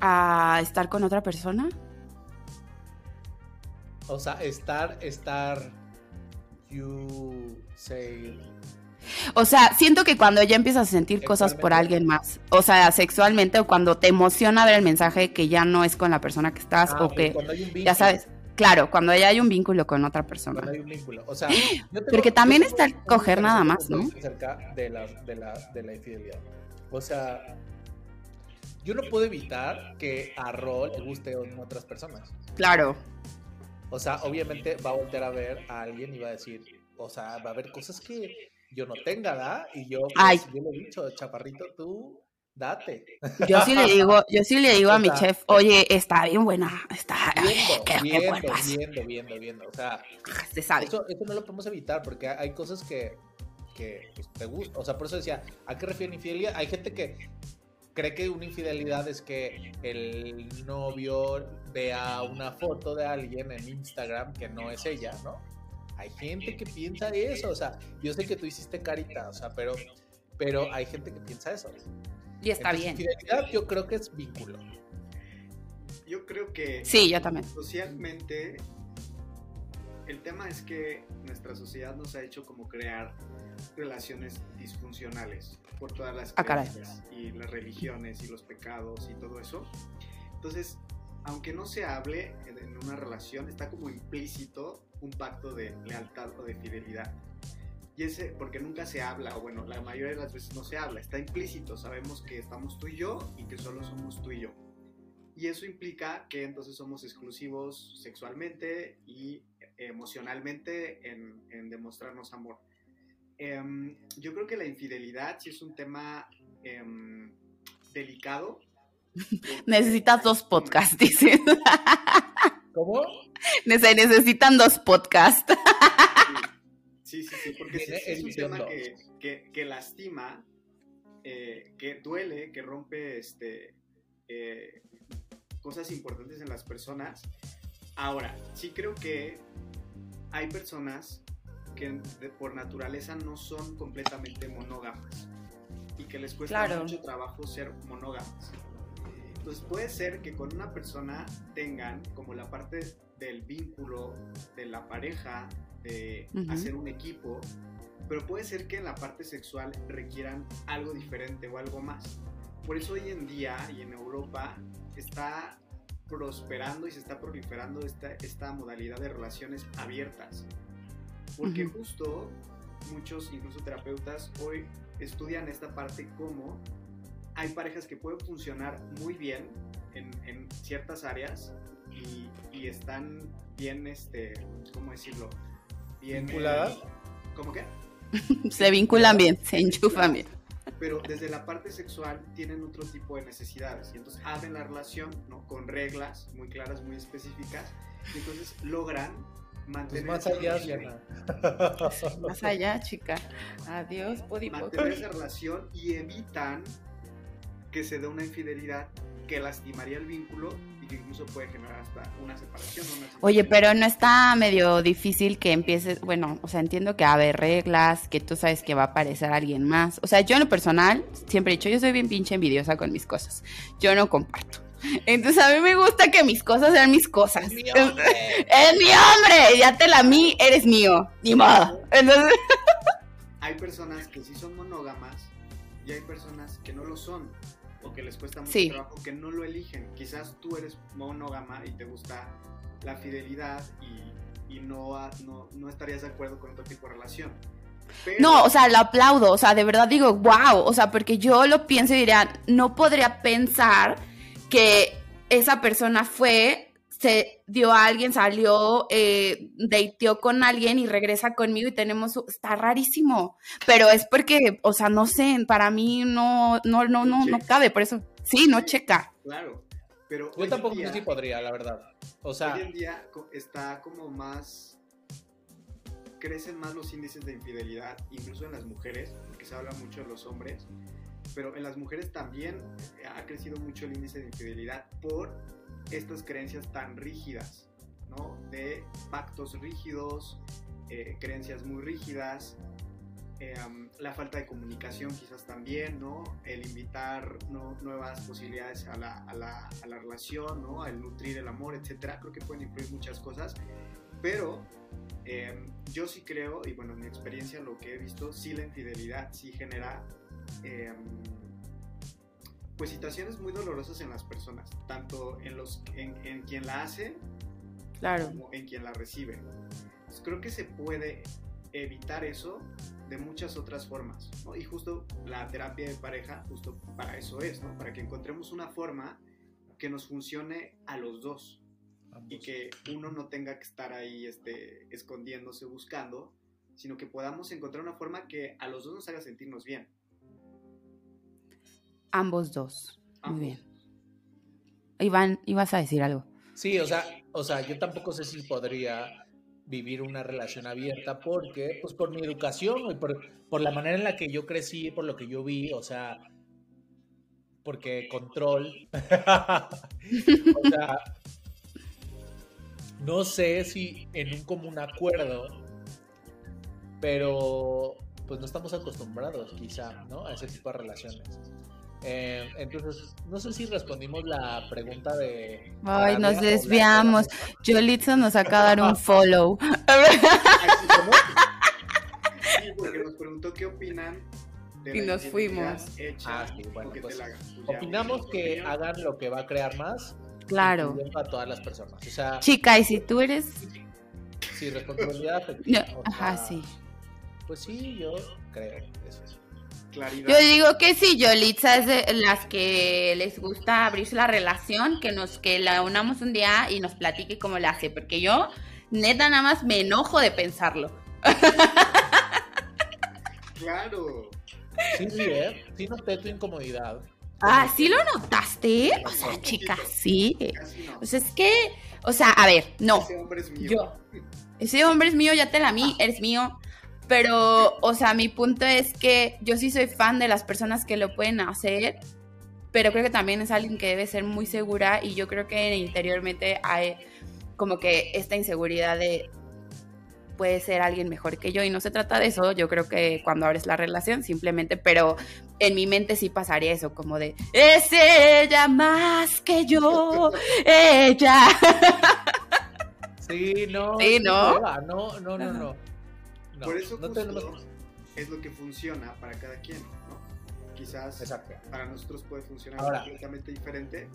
¿A estar con otra persona? O sea, estar, estar, you say, O sea, siento que cuando ya empiezas a sentir cosas por alguien más, o sea, sexualmente o cuando te emociona ver el mensaje que ya no es con la persona que estás ah, o que cuando hay un vínculo, ya sabes, claro, cuando ya hay un vínculo con otra persona. Cuando hay un vínculo. O sea, yo tengo- Porque también yo está el coger nada más, ¿no? Acerca de la, de, la, de la infidelidad. O sea, yo no puedo evitar que a Rol le guste en otras personas. Claro. O sea, obviamente va a voltear a ver a alguien y va a decir, o sea, va a haber cosas que yo no tenga, ¿da? Y yo, pues, Ay. yo le he dicho, chaparrito, tú date. Yo sí le digo, yo sí le digo a mi chef, oye, está bien buena, está Viendo, viendo, cuerpas. viendo, viendo, viendo. O sea, Se sabe. Eso, eso no lo podemos evitar porque hay cosas que, que pues, te gustan. O sea, por eso decía, ¿a qué refiere infidelidad? Hay gente que cree que una infidelidad es que el novio vea una foto de alguien en Instagram que no es ella, ¿no? Hay gente que piensa eso, o sea, yo sé que tú hiciste carita, o sea, pero, pero hay gente que piensa eso. Y está Entonces, bien. Infidelidad yo creo que es vínculo. Yo creo que Sí, yo también. socialmente el tema es que nuestra sociedad nos ha hecho como crear relaciones disfuncionales por todas las Ah, creencias y las religiones y los pecados y todo eso. Entonces, aunque no se hable en en una relación, está como implícito un pacto de lealtad o de fidelidad. Y ese, porque nunca se habla, o bueno, la mayoría de las veces no se habla, está implícito, sabemos que estamos tú y yo y que solo somos tú y yo. Y eso implica que entonces somos exclusivos sexualmente y emocionalmente en, en demostrarnos amor. Em, yo creo que la infidelidad sí es un tema em, delicado. Necesitas dos podcasts, dice. ¿Cómo? Se necesitan dos podcasts. Sí, sí, sí, porque sí, Viene sí es un tema que- que lastima, eh, que duele, que rompe este, eh, cosas importantes en las personas. Ahora, sí creo que hay personas que de- por naturaleza no son completamente monógamas y que les cuesta Claro. mucho trabajo ser monógamas. Entonces puede ser que con una persona tengan como la parte del vínculo de la pareja, de hacer un equipo, pero puede ser que en la parte sexual requieran algo diferente o algo más. Por eso hoy en día y en Europa está prosperando y se está proliferando esta, esta modalidad de relaciones abiertas. Porque justo muchos, incluso terapeutas, hoy estudian esta parte como hay parejas que pueden funcionar muy bien en, en ciertas áreas y, y están bien, este, ¿cómo decirlo? Bien, ¿Vinculadas? eh, ¿Cómo qué? Se vinculan bien, se enchufan bien. Pero desde la parte sexual tienen otro tipo de necesidades y entonces abren la relación ¿no? con reglas muy claras, muy específicas y entonces logran Pues mantener más esa allá, Diana. Más allá, chica. Adiós, podipoc. mantener esa relación y evitan que se dé una infidelidad que lastimaría el vínculo que incluso puede generar hasta una separación. una Oye, separación. pero no está medio difícil que empieces, bueno, o sea, entiendo que haber reglas, que tú sabes que va a aparecer alguien más. O sea, yo en lo personal siempre he dicho, yo soy bien pinche envidiosa con mis cosas. Yo no comparto. Entonces a mí me gusta que mis cosas sean mis cosas. ¡Es mi hombre! ¡Es mi hombre! Ya te la mí, eres mío. Ni modo. Entonces, Hay personas que sí son monógamas y hay personas que no lo son o que les cuesta mucho Sí. trabajo, que no lo eligen. Quizás tú eres monógama y te gusta la fidelidad y, y no, no, no estarías de acuerdo con otro tipo de relación. Pero- no, o sea, lo aplaudo. O sea, de verdad digo, wow. O sea, porque yo lo pienso y diría, no podría pensar que esa persona fue, se dio a alguien, salió, eh, dateó con alguien y regresa conmigo y tenemos, está rarísimo. Pero es porque, o sea, no sé, para mí no, no, no, no, no cabe, por eso, sí, no checa. Claro, pero Yo tampoco día- si podría, la verdad. O sea, hoy en día está como más crecen más los índices de infidelidad, incluso en las mujeres, porque se habla mucho de los hombres, pero en las mujeres también ha crecido mucho el índice de infidelidad por estas creencias tan rígidas, ¿no? De pactos rígidos, eh, creencias muy rígidas, eh, la falta de comunicación quizás también, ¿no? El invitar nuevas posibilidades a la, a, la, a la, relación, ¿no? El nutrir el amor, etcétera. Creo que pueden influir muchas cosas, pero em, yo sí creo, y bueno, en mi experiencia lo que he visto, sí la infidelidad sí genera em, pues situaciones muy dolorosas en las personas, tanto en, los, en, en quien la hace claro. como en quien la recibe. creo que se puede evitar eso de muchas otras formas. ¿no? Y justo la terapia de pareja, justo para eso es, ¿no? para que encontremos una forma que nos funcione a los dos y que uno no tenga que estar ahí este, escondiéndose, buscando, sino que podamos encontrar una forma que a los dos nos haga sentirnos bien. Ambos dos. Muy bien. Iván, ibas a decir algo. Sí, o sea, o sea, yo tampoco sé si podría vivir una relación abierta porque, pues por mi educación y por, por la manera en la que yo crecí, por lo que yo vi, o sea, porque control. o sea, no sé si en un común acuerdo, pero pues no estamos acostumbrados quizá, ¿no? A ese tipo de relaciones. Eh, entonces, no sé si respondimos la pregunta de. Ay, nos desviamos. Yolitza nos acaba de dar un follow. Sí, porque nos preguntó qué opinan. De y nos fuimos. ah, sí, bueno, pues, opinamos que hagan lo que va a crear más. Claro. A todas las personas. O sea, Chica, y si tú eres. Sí, responsabilidad Ajá, sí. Pues sí, yo creo. Eso es. Yo digo que sí, Yolitza es de las que les gusta abrirse la relación, que nos que la unamos un día y nos platique cómo la hace, porque yo neta nada más me enojo de pensarlo. Claro. Sí, sí, ¿eh? Sí noté tu incomodidad. Ah, ¿sí lo notaste? O sea, chicas, sí. O sea, es que, o sea, a ver, no. Ese hombre es mío. Yo, ese hombre es mío, ya te la mí, eres mío. Pero, o sea, mi punto es que yo sí soy fan de las personas que lo pueden hacer, pero creo que también es alguien que debe ser muy segura y yo creo que interiormente hay como que esta inseguridad de puede ser alguien mejor que yo y no se trata de eso, yo creo que cuando abres la relación simplemente, pero en mi mente sí pasaría eso, como de, es ella más que yo, ella. Sí, no. Sí, ¿no? No, no, no, no. Por eso es lo que funciona para cada quien, ¿no? Quizás para nosotros puede funcionar completamente diferente,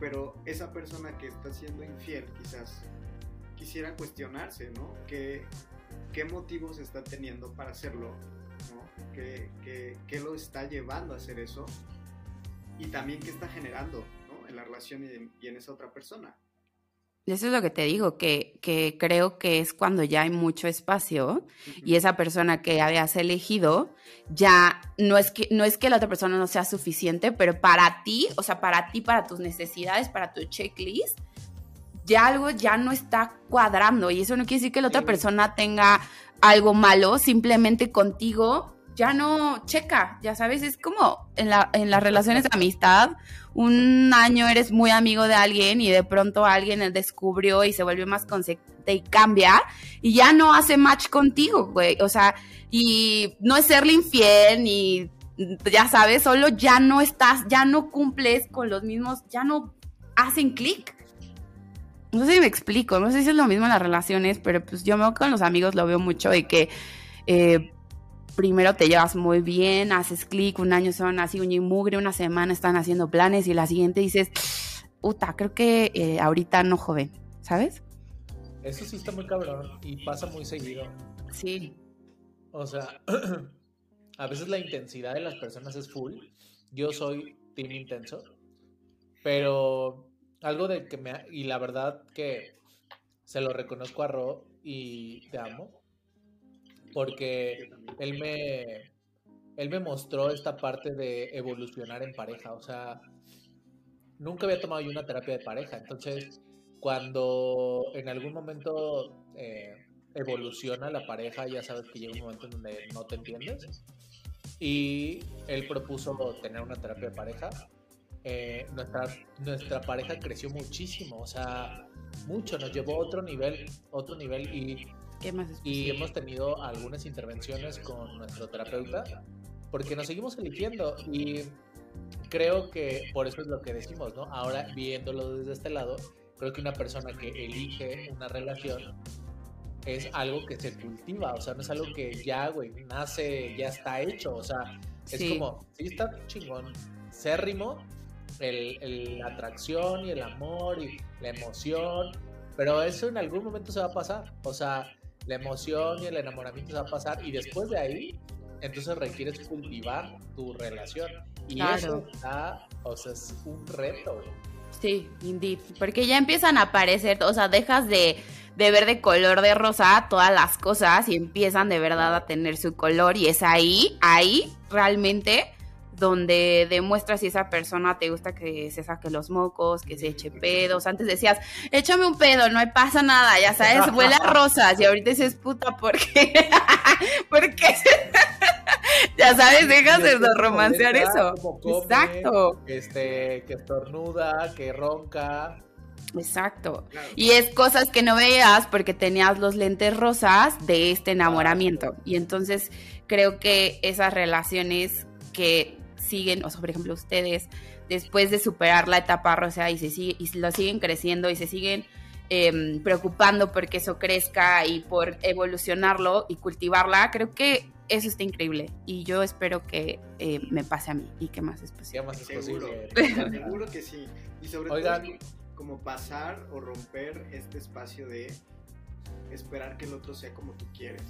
pero esa persona que está siendo infiel quizás quisiera cuestionarse, ¿no? ¿Qué, qué motivos está teniendo para hacerlo? ¿no? ¿Qué, qué, lo está llevando a hacer eso? Y también qué está generando ¿no? en la relación y en esa otra persona. Eso es lo que te digo, que, que creo que es cuando ya hay mucho espacio y esa persona que habías elegido ya no es que no es que la otra persona no sea suficiente, pero para ti, o sea, para ti, para tus necesidades, para tu checklist, ya algo ya no está cuadrando. Y eso no quiere decir que la otra persona tenga algo malo, simplemente contigo ya no checa, ya sabes, es como en, la, en las relaciones de amistad, un año eres muy amigo de alguien y de pronto alguien descubrió y se volvió más consciente y cambia y ya no hace match contigo, güey, o sea, y no es serle infiel ni, ya sabes, solo ya no estás, ya no cumples con los mismos, ya no hacen clic. No sé si me explico, no sé si es lo mismo en las relaciones, pero pues yo con los amigos lo veo mucho de que... Eh, primero te llevas muy bien, haces clic, un año son así un y mugre, una semana están haciendo planes y la siguiente dices, puta, creo que eh, ahorita no joven, ¿sabes? Eso sí está muy cabrón y pasa muy seguido. Sí. O sea, a veces la intensidad de las personas es full. Yo soy team intenso, pero algo de que me... Y la verdad que se lo reconozco a Ro y te amo porque él me, él me mostró esta parte de evolucionar en pareja, o sea, nunca había tomado yo una terapia de pareja, entonces cuando en algún momento eh, evoluciona la pareja, ya sabes que llega un momento en donde no te entiendes. Y él propuso tener una terapia de pareja. Eh, nuestra, nuestra pareja creció muchísimo, o sea, mucho, nos llevó a otro nivel, otro nivel y, ¿Qué más y hemos tenido algunas intervenciones con nuestro terapeuta porque nos seguimos eligiendo y creo que por eso es lo que decimos, ¿no? Ahora viéndolo desde este lado, creo que una persona que elige una relación es algo que se cultiva, o sea, no es algo que ya, güey, nace, ya está hecho, o sea, es Sí. como, sí está chingón, cérrimo, el, el- la atracción y el amor y la emoción, pero eso en algún momento se va a pasar, o sea, la emoción y el enamoramiento se va a pasar y después de ahí, entonces requieres cultivar tu relación y Claro. eso está, o sea, es un reto. Sí, indeed. Porque ya empiezan a aparecer, o sea, dejas de, de ver de color de rosa todas las cosas y empiezan de verdad a tener su color y es ahí, ahí realmente donde demuestras si esa persona te gusta que se saque los mocos, que se eche pedos. Antes decías, échame un pedo, no pasa nada, ya sabes, huele a rosas. Y ahorita dices, puta, ¿por qué? ¿Por qué? ya sabes, dejas de romancear eso. come, Exacto. Este, que estornuda, que ronca. Exacto. Claro. Y es cosas que no veías porque tenías los lentes rosas de este enamoramiento. Y entonces creo que esas relaciones que siguen, o sea, por ejemplo, ustedes, después de superar la etapa rosa y se sigue, y lo siguen creciendo y se siguen em, preocupando porque eso crezca y por evolucionarlo y cultivarla, creo que eso está increíble. Y yo espero que eh, me pase a mí y que más es ¿Qué posible. más es Seguro, posible? seguro que sí. Y sobre Oigan. todo como pasar o romper este espacio de esperar que el otro sea como tú quieres.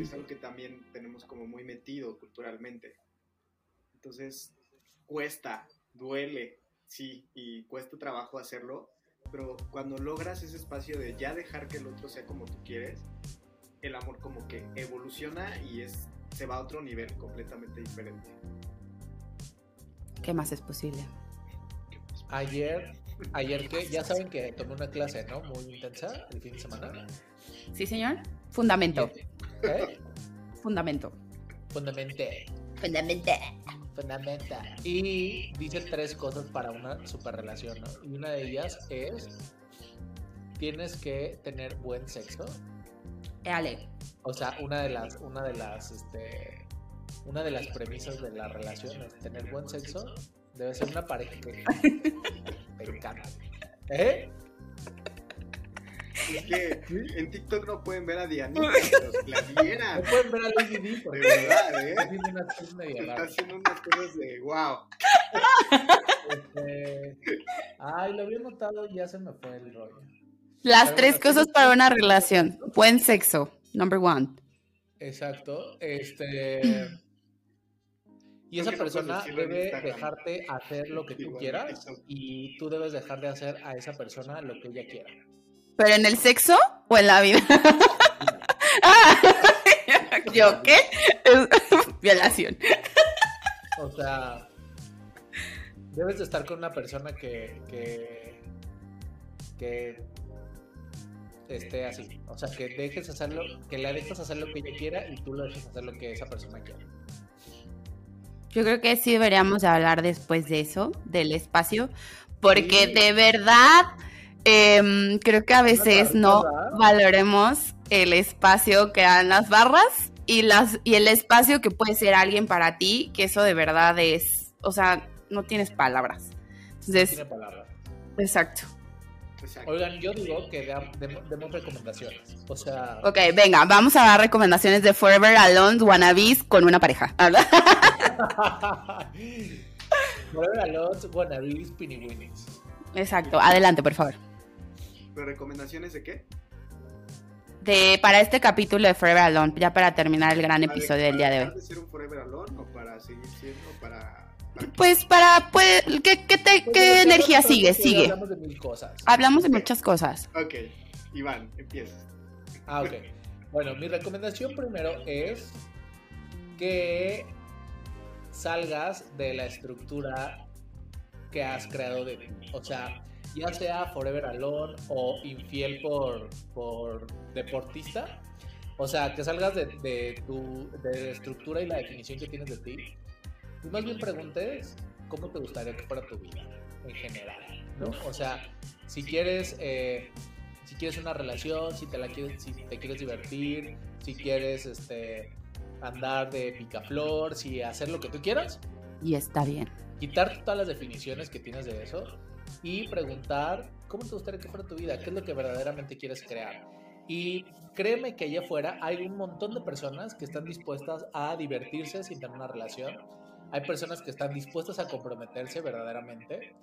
Es algo que también tenemos como muy metido culturalmente. Entonces, cuesta, duele, sí, y cuesta trabajo hacerlo, pero cuando logras ese espacio de ya dejar que el otro sea como tú quieres, el amor como que evoluciona y es se va a otro nivel completamente diferente. ¿Qué más es posible? Ayer, ayer que ya saben que tomé una clase, ¿no? Muy intensa el fin de semana. ¿Sí, señor? Fundamento. ¿Eh? Fundamento. Fundamenté. Fundamento. Fundamenta. Y dice tres cosas para una super relación, ¿no? Y una de ellas es tienes que tener buen sexo. Éale. O sea, una de las, una de las, este, una de las premisas de la relación es tener buen sexo. Debe ser una pareja que te encanta. ¿Eh? Es que en TikTok no pueden ver a Dianita, pero si la No pueden ver a Lady D de verdad, está ¿eh? haciendo unas cosas medio Está haciendo unas cosas de wow. Este, Ay, lo había notado y ya se me fue el rollo. Las Pero tres bueno, cosas sí, para una relación. Buen sexo. Number one. Exacto. Este. Y esa ¿Por qué no puedes persona debe dejarte hacer lo que tú quieras y tú debes dejar de hacer a esa persona lo que ella quiera. ¿Pero en el sexo o en la vida? Ah, ¿Yo qué? Violación. O sea, debes de estar con una persona que, que, que esté así. O sea, que dejes hacerlo, que la dejes hacer lo que ella quiera y tú lo dejes hacer lo que esa persona quiera. Yo creo que sí deberíamos de hablar después de eso, del espacio, porque Sí. de verdad em, creo que a veces no valoremos el espacio que dan las barras y las y el espacio que puede ser alguien para ti, que eso de verdad es, o sea, no tienes palabras. Entonces, Tiene palabras. exacto. Exacto. Oigan, yo digo que demos recomendaciones. O sea, Ok, venga, vamos a dar recomendaciones de Forever Alone Wannabes con una pareja. Forever Alone, Wannabes, Pinny Winnies. Exacto, adelante, por favor. ¿Pero recomendaciones de qué? De, para este capítulo de Forever Alone, ya para terminar el gran episodio del día de ¿Para hoy. de ser un Forever Alone o para seguir siendo para, para? Pues para, pues, ¿qué, qué, te- Pues, qué energía sigue? Sigue. Hablamos de mil cosas. Hablamos de muchas cosas. Ok, Iván, empieza. Ah, ok. Bueno, mi recomendación primero es que salgas de la estructura que has creado de ti. O sea, ya sea forever alone o infiel por, por deportista. O sea, que salgas de, tu de estructura y la definición que tienes de ti. Y más bien preguntes cómo te gustaría que fuera tu vida en general, ¿no? O sea, si quieres, eh, si quieres una relación, si te la quieres, si te quieres divertir, si quieres, este, andar de picaflor, si hacer lo que tú quieras. Y está bien. Quitar todas las definiciones que tienes de eso y preguntar cómo te gustaría que fuera tu vida, qué es lo que verdaderamente quieres crear. Y créeme que allá afuera hay un montón de personas que están dispuestas a divertirse sin tener una relación. Hay personas que están dispuestas a comprometerse verdaderamente.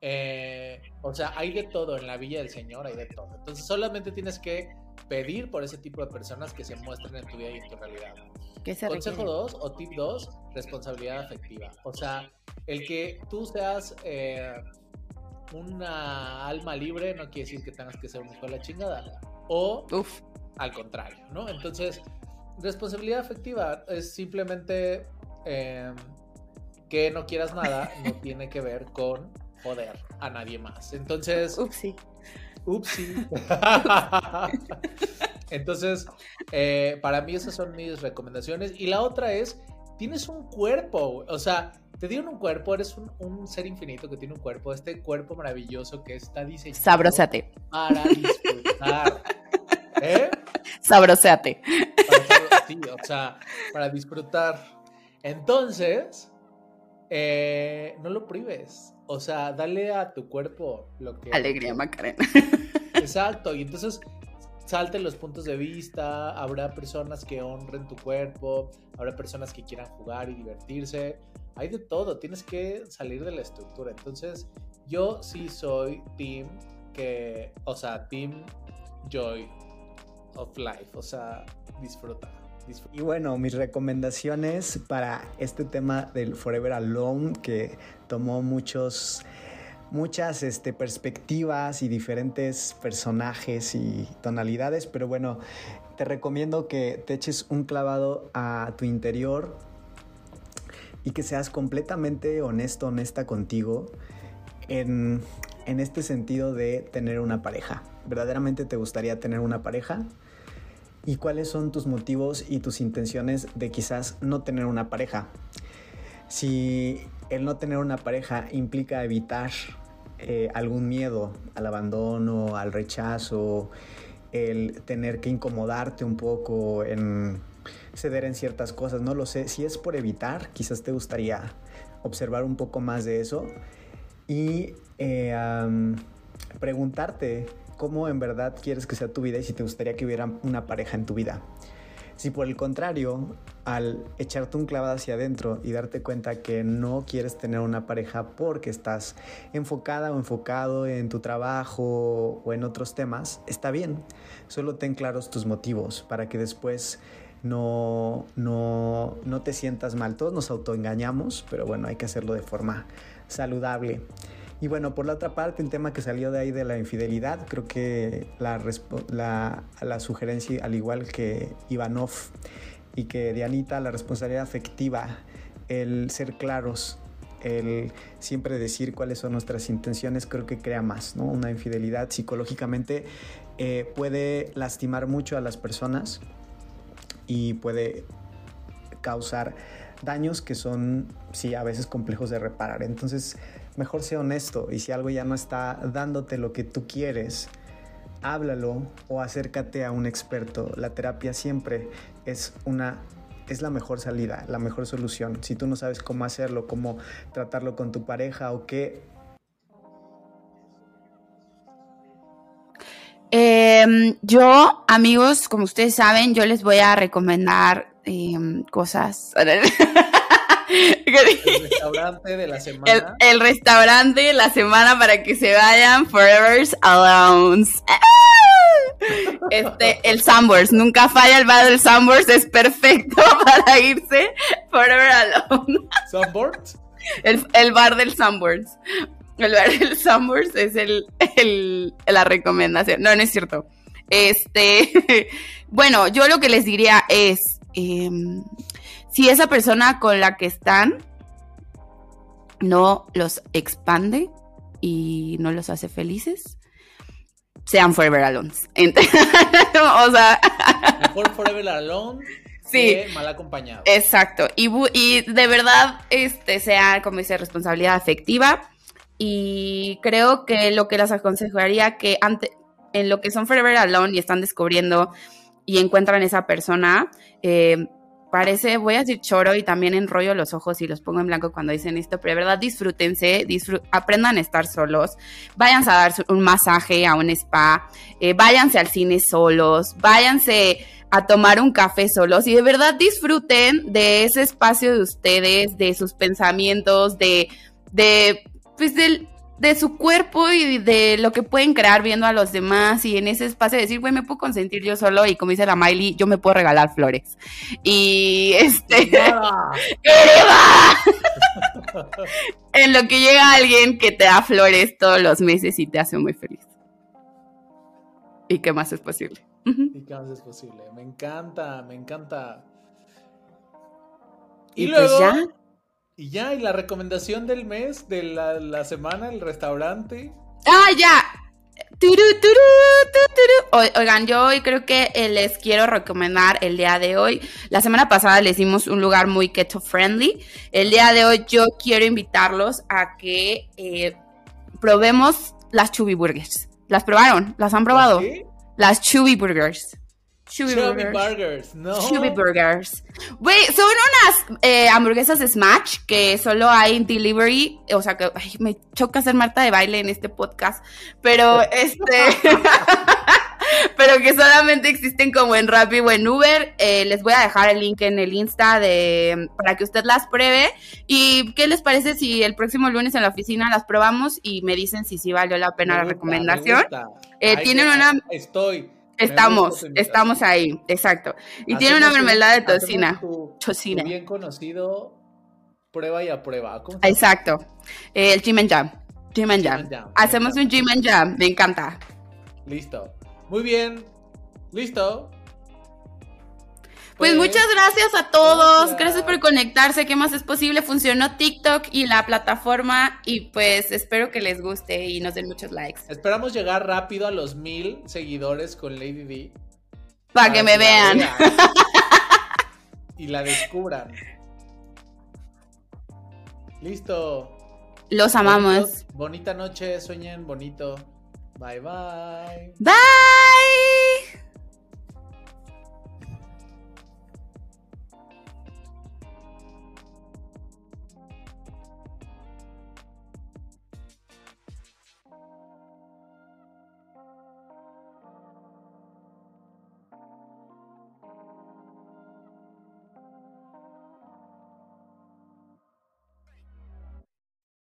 Eh, o sea, hay de todo en la Villa del Señor, hay de todo. Entonces solamente tienes que pedir por ese tipo de personas que se muestren en tu vida y en tu realidad. Consejo 2 o tip 2, responsabilidad afectiva. O sea, el que tú seas eh, una alma libre no quiere decir que tengas que ser un hijo de la chingada. O al contrario, ¿no? Entonces, responsabilidad afectiva es simplemente eh, que no quieras nada, no tiene que ver con joder a nadie más. Entonces, upsi. Upsi. Entonces, eh, para mí esas son mis recomendaciones. Y la otra es, tienes un cuerpo, o sea, te dieron un cuerpo, eres un, ser infinito que tiene un cuerpo, este cuerpo maravilloso que está diseñado Sabrosate. para disfrutar. ¿Eh? Sabrosate. sí, o sea, para disfrutar. Entonces, eh, no lo prives. O sea, dale a tu cuerpo lo que... Alegría, Macarena. Exacto, y entonces salte los puntos de vista, habrá personas que honren tu cuerpo, habrá personas que quieran jugar y divertirse, hay de todo, tienes que salir de la estructura. Entonces, yo sí soy team que, o sea, team joy of life, o sea, disfruta. Y bueno, mis recomendaciones para este tema del Forever Alone que tomó muchos muchas este, perspectivas y diferentes personajes y tonalidades, pero bueno, te recomiendo que te eches un clavado a tu interior y que seas completamente honesto, honesta contigo en, en este sentido de tener una pareja. ¿Verdaderamente te gustaría tener una pareja? ¿Y cuáles son tus motivos y tus intenciones de quizás no tener una pareja? Si el no tener una pareja implica evitar eh, algún miedo al abandono, al rechazo, el tener que incomodarte un poco, en ceder en ciertas cosas, no lo sé. Si es por evitar, quizás te gustaría observar un poco más de eso y eh, preguntarte cómo en verdad quieres que sea tu vida y si te gustaría que hubiera una pareja en tu vida. Si por el contrario, al echarte un clavado hacia adentro y darte cuenta que no quieres tener una pareja porque estás enfocada o enfocado en tu trabajo o en otros temas, está bien. Solo ten claros tus motivos para que después no, no, no te sientas mal. Todos nos autoengañamos, pero bueno, hay que hacerlo de forma saludable. Y bueno, por la otra parte, el tema que salió de ahí de la infidelidad, creo que la, la, sugerencia, al igual que Ivanov y que Dianita, la responsabilidad afectiva, el ser claros, el siempre decir cuáles son nuestras intenciones, creo que crea más, ¿no? Una infidelidad psicológicamente eh, puede lastimar mucho a las personas y puede causar daños que son, sí, a veces complejos de reparar. Entonces, mejor sea honesto y si algo ya no está dándote lo que tú quieres, háblalo o acércate a un experto. La terapia siempre es una es la mejor salida, la mejor solución. Si tú no sabes cómo hacerlo, cómo tratarlo con tu pareja o qué. Em, yo, amigos, como ustedes saben, yo les voy a recomendar em, cosas. El restaurante de la semana. El, restaurante de la semana para que se vayan Forever's Alone. Este, el Sunburst. Nunca falla el bar del Sunburst. Es perfecto para irse Forever Alone. ¿Sunburst? El, bar del Sunburst. El bar del Sunburst es el, la recomendación. No, no es cierto. Este, bueno, yo lo que les diría es, em, si esa persona con la que están no los expande y no los hace felices, sean Forever Alone. o sea... Mejor Forever Alone Sí. mal acompañado. Exacto. Y, y, de verdad, este, sea, como dice, responsabilidad afectiva. Y creo que lo que les aconsejaría que ante, en lo que son Forever Alone y están descubriendo y encuentran esa persona, eh, parece, voy a decir choro y también enrollo los ojos y los pongo en blanco cuando dicen esto, pero de verdad disfrútense, aprendan a estar solos, váyanse a dar un masaje a un spa, eh, váyanse al cine solos, váyanse a tomar un café solos y de verdad disfruten de ese espacio de ustedes, de sus pensamientos, de, de, pues del, de su cuerpo y de lo que pueden crear viendo a los demás y en ese espacio decir, güey, me puedo consentir yo solo y como dice la Miley, yo me puedo regalar flores. Y este... en lo que llega alguien que te da flores todos los meses y te hace muy feliz. ¿Y qué más es posible? ¿Y qué más es posible? Me encanta, me encanta. Y, pues luego... ya y ya, y la recomendación del mes, de la, semana, el restaurante. ¡Ah, ya! Oigan, yo hoy creo que eh, les quiero recomendar el día de hoy. La semana pasada les dimos un lugar muy keto friendly. El día de hoy yo quiero invitarlos a que eh, probemos las Chubby Burgers. ¿Las probaron? ¿Las han probado? Las Chubby Burgers. Chubby, Burgers. no. Chubby Burgers. Güey, son unas eh, hamburguesas Smash que solo hay en delivery. O sea que me choca ser Marta de baile en este podcast. Pero este. pero que solamente existen como en Rappi o en Uber. Eh, les voy a dejar el link en el Insta de para que usted las pruebe. ¿Y qué les parece si el próximo lunes en la oficina las probamos y me dicen si sí valió la pena la recomendación? Eh, tienen una. Estoy. Estamos, estamos ahí, exacto. Y tiene una mermelada de tocina. tocina. bien conocido prueba y a prueba. exacto. el Jim and Jam. Jim and Jam. Hacemos un Jim and Jam, me encanta. Listo. Muy bien. Listo. Pues, muchas gracias a todos, gracias. por conectarse, ¿qué más es posible? Funcionó TikTok y la plataforma y pues espero que les guste y nos den muchos likes. Esperamos llegar rápido a los mil seguidores con Lady D. Para, que me vean. y la descubran. Listo. Los amamos. bonita noche, sueñen bonito. Bye bye. Bye.